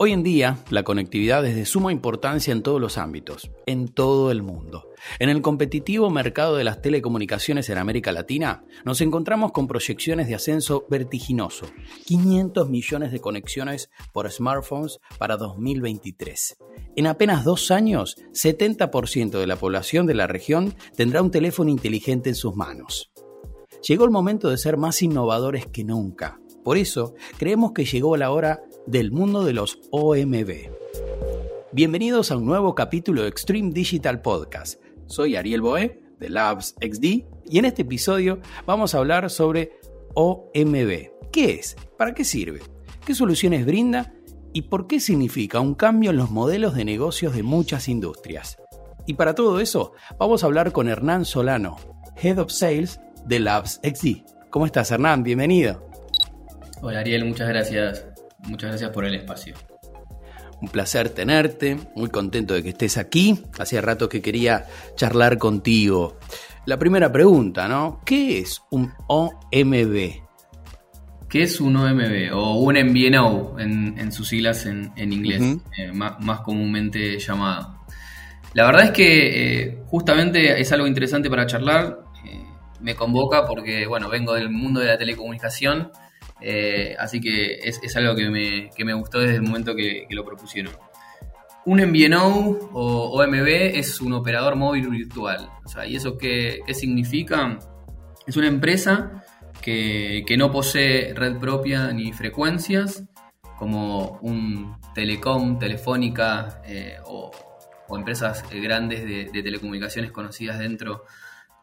Hoy en día, la conectividad es de suma importancia en todos los ámbitos, en todo el mundo. En el competitivo mercado de las telecomunicaciones en América Latina, nos encontramos con proyecciones de ascenso vertiginoso, 500 millones de conexiones por smartphones para 2023. En apenas dos años, 70% de la población de la región tendrá un teléfono inteligente en sus manos. Llegó el momento de ser más innovadores que nunca. Por eso, creemos que llegó la hora del mundo de los OMB. Bienvenidos a un nuevo capítulo de Extreme Digital Podcast. Soy Ariel Boé de Labs XD y en este episodio vamos a hablar sobre OMB. ¿Qué es? ¿Para qué sirve? ¿Qué soluciones brinda? ¿Y por qué significa un cambio en los modelos de negocios de muchas industrias? Y para todo eso, vamos a hablar con Hernán Solano, Head of Sales de Labs XD. ¿Cómo estás, Hernán? Bienvenido. Hola, Ariel, muchas gracias Muchas gracias por el espacio. Un placer tenerte, muy contento de que estés aquí. Hacía rato que quería charlar contigo. La primera pregunta, ¿no? ¿Qué es un OMB? ¿Qué es un OMB? O un MVNO en, sus siglas en, inglés, eh, más, comúnmente llamado. La verdad es que eh, justamente es algo interesante para charlar. Eh, me convoca porque, bueno, vengo del mundo de la telecomunicación eh, así que es, algo que me, gustó desde el momento que, lo propusieron. Un MVNO o OMB es un operador móvil virtual. ¿Y eso qué, significa? Es una empresa que, no posee red propia ni frecuencias, como un Telecom, Telefónica eh, o, empresas grandes de, telecomunicaciones conocidas dentro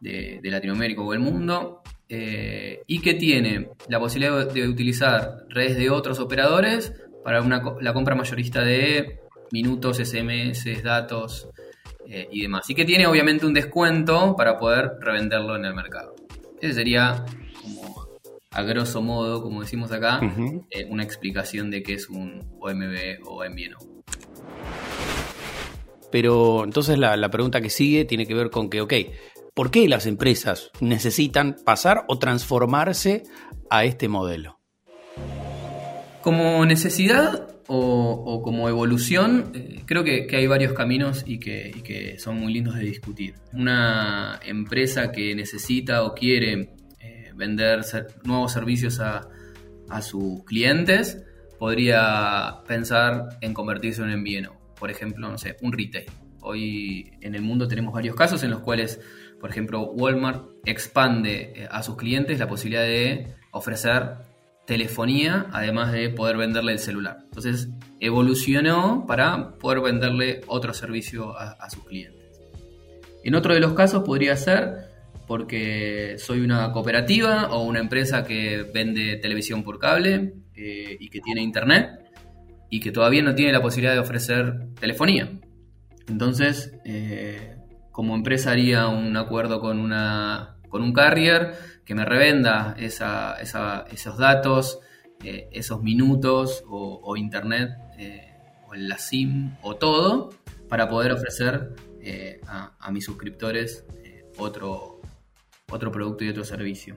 de, de Latinoamérica o el mundo, eh, y que tiene la posibilidad de utilizar redes de otros operadores para la compra mayorista de minutos, SMS, datos eh, y demás. Y que tiene obviamente un descuento para poder revenderlo en el mercado. Ese sería como a grosso modo, como decimos acá, eh, una explicación de qué es un OMB o MVNO. Pero entonces la, la pregunta que sigue tiene que ver con que, ok, ¿Por qué las empresas necesitan pasar o transformarse a este modelo? Como necesidad o, como evolución, eh, creo que, hay varios caminos y que, son muy lindos de discutir. Una empresa que necesita o quiere eh, vender nuevos servicios a, sus clientes podría pensar en convertirse en un envío. Por ejemplo, no sé, un retail. Hoy en el mundo tenemos varios casos en los cuales por ejemplo, Walmart expande eh, a sus clientes la posibilidad de ofrecer telefonía, además de poder venderle el celular. Entonces, evolucionó para poder venderle otro servicio a, sus clientes. En otro de los casos podría ser porque soy una cooperativa o una empresa que vende televisión por cable eh, y que tiene internet y que todavía no tiene la posibilidad de ofrecer telefonía. Entonces, eh, como empresa haría un acuerdo con, una, con un carrier que me revenda esos datos, eh, esos minutos o, internet eh, o la SIM o todo para poder ofrecer eh, a, mis suscriptores otro, otro producto y otro servicio.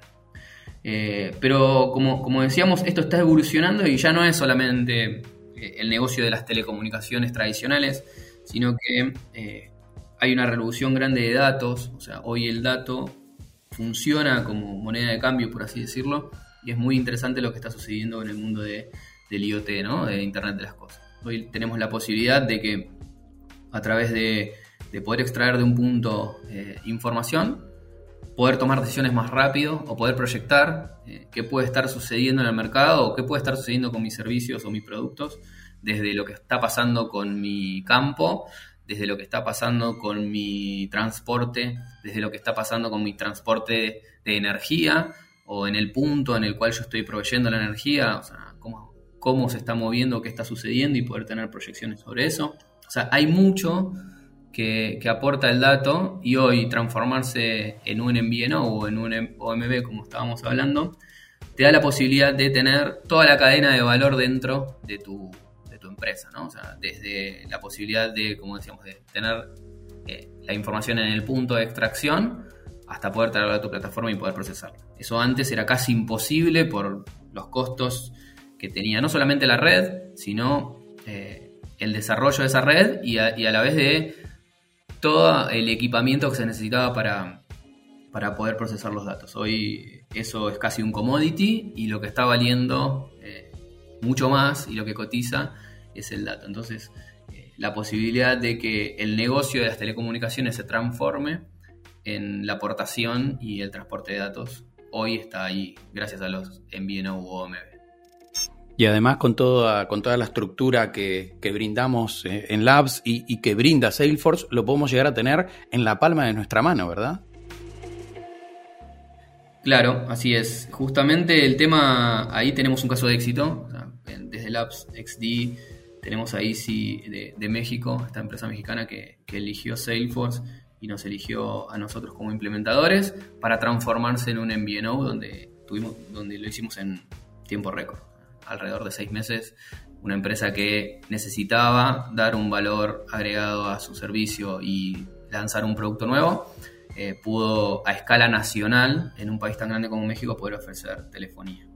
pero como, como, decíamos, esto está evolucionando y ya no es solamente el negocio de las telecomunicaciones tradicionales, sino que hay una revolución grande de datos, o sea, hoy el dato funciona como moneda de cambio, por así decirlo, y es muy interesante lo que está sucediendo en el mundo de, del IoT, ¿no? de Internet de las Cosas. Hoy tenemos la posibilidad de que a través de, poder extraer de un punto eh, información, poder tomar decisiones más rápido o poder proyectar eh, qué puede estar sucediendo en el mercado o qué puede estar sucediendo con mis servicios o mis productos, desde lo que está pasando con mi campo desde lo que está pasando con mi transporte, desde lo que está pasando con mi transporte de energía o en el punto en el cual yo estoy proveyendo la energía, o sea, cómo, cómo se está moviendo, qué está sucediendo y poder tener proyecciones sobre eso. O sea, hay mucho que, aporta el dato y hoy transformarse en un MVNO o en un OMB, como estábamos hablando, te da la posibilidad de tener toda la cadena de valor dentro de tu, empresa, ¿no? O sea, desde la posibilidad de, como decíamos, de tener eh, la información en el punto de extracción hasta poder traerla a tu plataforma y poder procesarla. Eso antes era casi imposible por los costos que tenía no solamente la red, sino el desarrollo de esa red y a, la vez de todo el equipamiento que se necesitaba para, para poder procesar los datos. Hoy eso es casi un commodity y lo que está valiendo mucho más y lo que cotiza es el dato. Entonces, la posibilidad de que el negocio de las telecomunicaciones se transforme en la aportación y el transporte de datos hoy está ahí, gracias a los MVNO o OMB. Y además con toda, con toda la estructura que, brindamos eh, en Labs y, que brinda Salesforce, lo podemos llegar a tener en la palma de nuestra mano, ¿verdad? Claro, así es. Justamente el tema, ahí tenemos un caso de éxito. desde Labs XD tenemos ahí sí de, México, esta empresa mexicana que, eligió Salesforce y nos eligió a nosotros como implementadores para transformarse en un MVNO donde, tuvimos, donde lo hicimos en tiempo récord, alrededor de seis meses. Una empresa que necesitaba dar un valor agregado a su servicio y lanzar un producto nuevo, eh, pudo a escala nacional, en un país tan grande como México, poder ofrecer telefonía.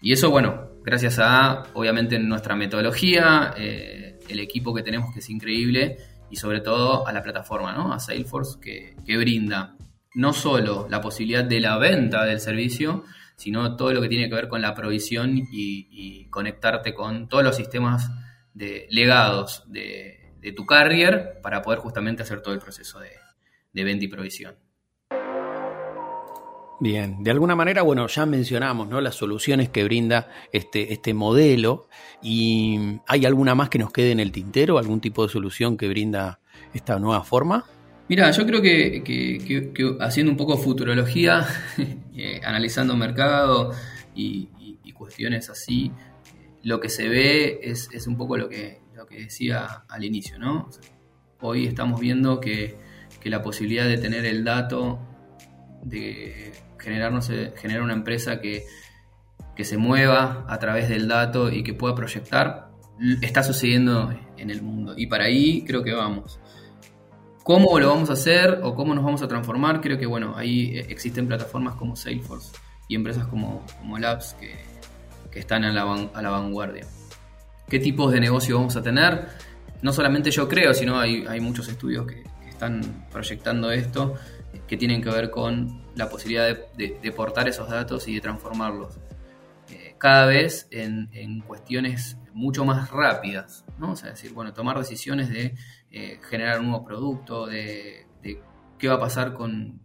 Y eso, bueno, gracias a, obviamente, nuestra metodología, eh, el equipo que tenemos que es increíble y sobre todo a la plataforma, ¿no? A Salesforce que, brinda no solo la posibilidad de la venta del servicio, sino todo lo que tiene que ver con la provisión y, conectarte con todos los sistemas de legados de, tu carrier para poder justamente hacer todo el proceso de, de venta y provisión. Bien, de alguna manera, bueno, ya mencionamos ¿no? las soluciones que brinda este, este modelo y ¿hay alguna más que nos quede en el tintero? ¿Algún tipo de solución que brinda esta nueva forma? Mira, yo creo que, haciendo un poco futurología, eh, analizando mercado y, cuestiones así, lo que se ve es, un poco lo que, lo que decía al inicio, ¿no? hoy estamos viendo que, que la posibilidad de tener el dato de generarnos, generar una empresa que, se mueva a través del dato y que pueda proyectar, está sucediendo en el mundo. Y para ahí creo que vamos. ¿Cómo lo vamos a hacer o cómo nos vamos a transformar? Creo que bueno, ahí existen plataformas como Salesforce y empresas como, como Labs que, están a la, a la, vanguardia. ¿Qué tipos de negocio vamos a tener? No solamente yo creo, sino hay, hay muchos estudios que, que están proyectando esto que tienen que ver con la posibilidad de, portar esos datos y de transformarlos eh, cada vez en, cuestiones mucho más rápidas, ¿no? O sea, decir, bueno, tomar decisiones de eh, generar un nuevo producto, de, qué va a pasar con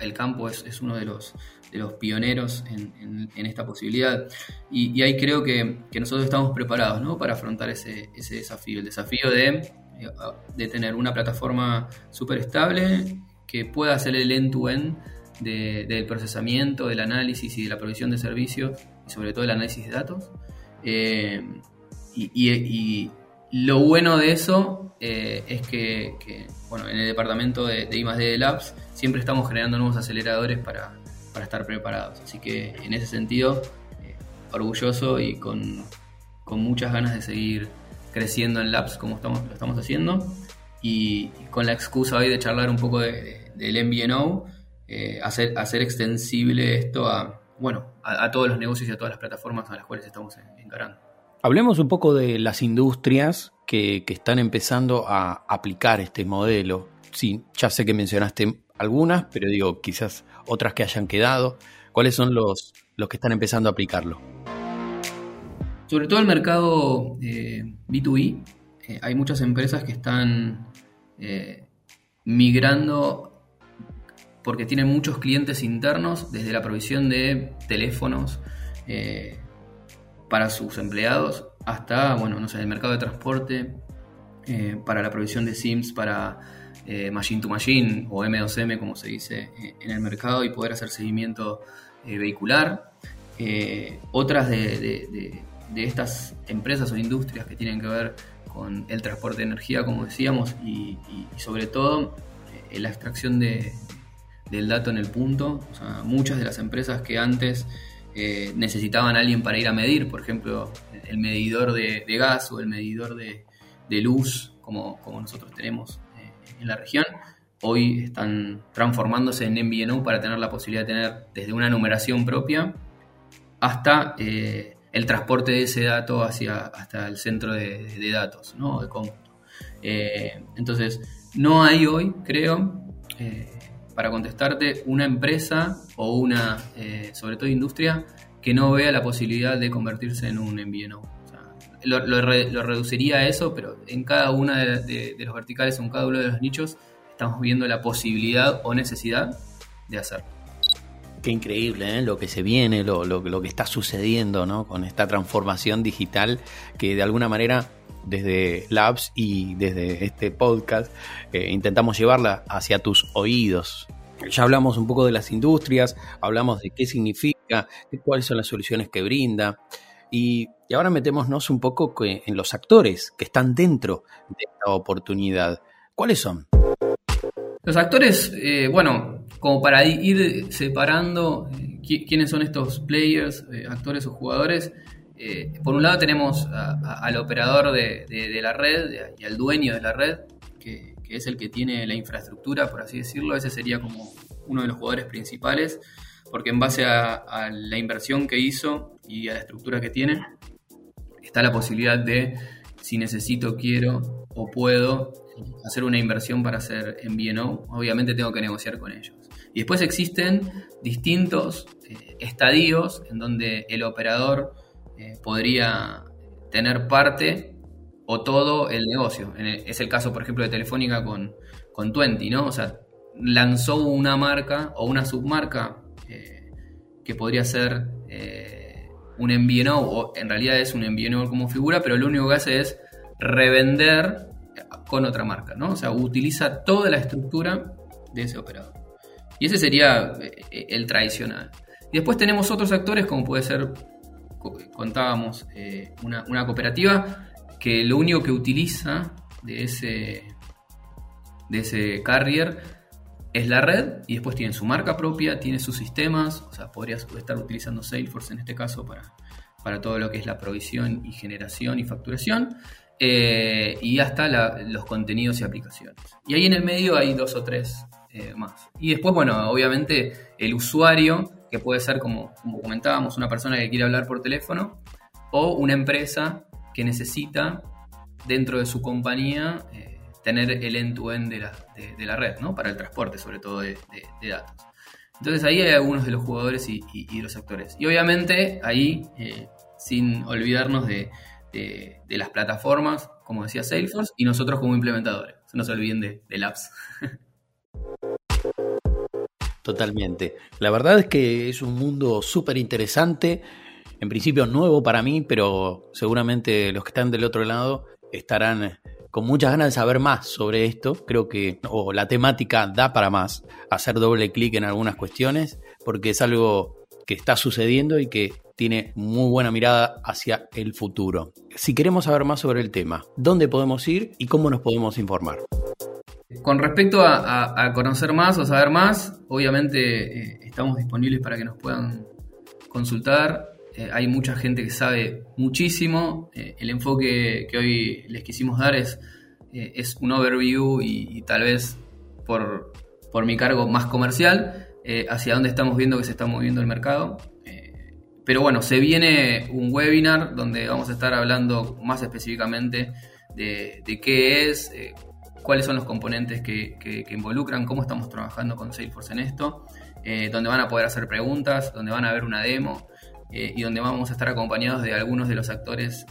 el campo es, uno de los, de los pioneros en, esta posibilidad. Y, ahí creo que, nosotros estamos preparados ¿no? para afrontar ese, ese desafío, el desafío de, de tener una plataforma súper estable que pueda hacer el end-to-end del procesamiento, del análisis y de la provisión de servicios, y sobre todo el análisis de datos. Eh, y, lo bueno de eso eh, es que, bueno, en el departamento de, de Labs siempre estamos generando nuevos aceleradores para, estar preparados. Así que en ese sentido, eh, orgulloso y con, muchas ganas de seguir creciendo en Labs como estamos, lo estamos haciendo. Y, con la excusa hoy de charlar un poco de del MVNO, eh, hacer, hacer extensible esto a, bueno, a, todos los negocios y a todas las plataformas a las cuales estamos encarando. Hablemos un poco de las industrias que, están empezando a aplicar este modelo. Sí, ya sé que mencionaste algunas, pero digo, quizás otras que hayan quedado. ¿Cuáles son los, los que están empezando a aplicarlo? Sobre todo el mercado B2B, eh, eh, hay muchas empresas que están migrando porque tienen muchos clientes internos, desde la provisión de teléfonos eh, para sus empleados hasta, bueno, no sé, el mercado de transporte, eh, para la provisión de SIMs para eh, Machine to Machine o M2M, como se dice en el mercado, y poder hacer seguimiento vehicular. otras de, estas empresas o industrias que tienen que ver con el transporte de energía, como decíamos, y sobre todo la extracción de, del dato en el punto. muchas de las empresas que antes necesitaban alguien para ir a medir, por ejemplo, el medidor de, gas o el medidor de, luz, como, como, nosotros tenemos eh, en la región, hoy están transformándose en MVNO para tener la posibilidad de tener desde una numeración propia hasta eh, el transporte de ese dato hacia, hasta el centro de, datos, ¿no? de cómputo. Eh, entonces, no hay hoy, creo, eh, para contestarte, una empresa o una, eh, sobre todo industria, que no vea la posibilidad de convertirse en un MVNO. O sea, lo, reduciría a eso, pero en cada una de, los verticales, en cada uno de los nichos, estamos viendo la posibilidad o necesidad de hacerlo. Qué increíble ¿eh? lo que se viene, lo, lo, que está sucediendo ¿no? con esta transformación digital que de alguna manera desde Labs y desde este podcast eh, intentamos llevarla hacia tus oídos. Ya hablamos un poco de las industrias, hablamos de qué significa, cuáles son las soluciones que brinda. Y, ahora metémonos un poco en los actores que están dentro de esta oportunidad. ¿Cuáles son? Los actores, eh, bueno, como para ir separando eh, quiénes son estos players, actores o jugadores, por un lado tenemos al operador de, la red y al dueño de la red, que, es el que tiene la infraestructura, por así decirlo. Ese sería como uno de los jugadores principales, porque en base a la inversión que hizo y a la estructura que tiene, está la posibilidad de, si necesito, quiero o puedo, hacer una inversión para hacer MVNO, obviamente tengo que negociar con ellos. Y después existen distintos eh, estadios en donde el operador eh, podría tener parte o todo el negocio. es el caso, por ejemplo, de Telefónica con, con Twenty, ¿no? O sea, lanzó una marca o una submarca eh, que podría ser un MVNO, o en realidad es un MVNO como figura, pero lo único que hace es revender con otra marca, ¿no? O sea, utiliza toda la estructura de ese operador. Y ese sería eh, el tradicional. Y después tenemos otros actores, como puede ser, contábamos, eh, una, cooperativa que lo único que utiliza de ese, de ese carrier es la red y después tiene su marca propia, tiene sus sistemas, o sea, podría estar utilizando Salesforce en este caso para, para todo lo que es la provisión y generación y facturación. Eh, y hasta los contenidos y aplicaciones. Y ahí en el medio hay dos o tres eh, más. Y después, bueno, obviamente el usuario, que puede ser como, comentábamos, una persona que quiere hablar por teléfono, o una empresa que necesita dentro de su compañía eh, tener el end-to-end de, la, red, ¿no? Para el transporte, sobre todo de, datos. Entonces ahí hay algunos de los jugadores y, y los actores. Y obviamente ahí, sin olvidarnos de, de, las plataformas, como decía Salesforce, y nosotros como implementadores. No se olviden de, de Labs. Totalmente. La verdad es que es un mundo súper interesante, en principio nuevo para mí, pero seguramente los que están del otro lado estarán con muchas ganas de saber más sobre esto. Creo que o la temática da para más, hacer doble clic en algunas cuestiones, porque es algo que está sucediendo y que tiene muy buena mirada hacia el futuro. Si queremos saber más sobre el tema, ¿dónde podemos ir y cómo nos podemos informar? Con respecto a, conocer más o saber más, obviamente eh, estamos disponibles para que nos puedan consultar. Eh, hay mucha gente que sabe muchísimo. Eh, el enfoque que hoy les quisimos dar es, es un overview y, tal vez por, por, mi cargo más comercial hacia dónde estamos viendo que se está moviendo el mercado. Pero bueno, se viene un webinar donde vamos a estar hablando más específicamente de, qué es, cuáles son los componentes que, involucran, cómo estamos trabajando con Salesforce en esto, eh, donde van a poder hacer preguntas, donde van a ver una demo eh, y donde vamos a estar acompañados de algunos de los actores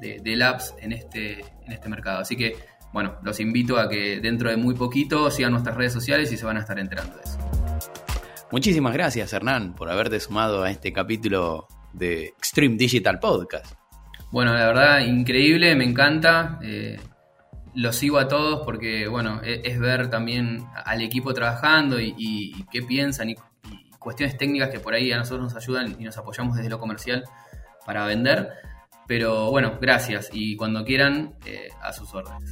de, Labs en este, en este mercado. Así que, bueno, los invito a que dentro de muy poquito sigan nuestras redes sociales y se van a estar enterando de eso. Muchísimas gracias, Hernán, por haberte sumado a este capítulo de Extreme Digital Podcast. Bueno, la verdad, increíble, me encanta. Eh, los sigo a todos porque, bueno, e-, es, ver también al equipo trabajando y, qué piensan y, cuestiones técnicas que por ahí a nosotros nos ayudan y nos apoyamos desde lo comercial para vender. Pero bueno, gracias y cuando quieran, eh, a sus órdenes.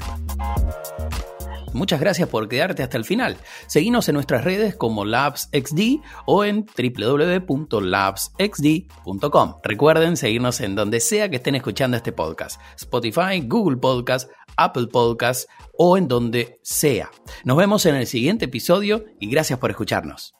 Muchas gracias por quedarte hasta el final. Seguinos en nuestras redes como LabsXD o en www.labsxd.com. Recuerden seguirnos en donde sea que estén escuchando este podcast. Spotify, Google Podcast, Apple Podcast o en donde sea. Nos vemos en el siguiente episodio y gracias por escucharnos.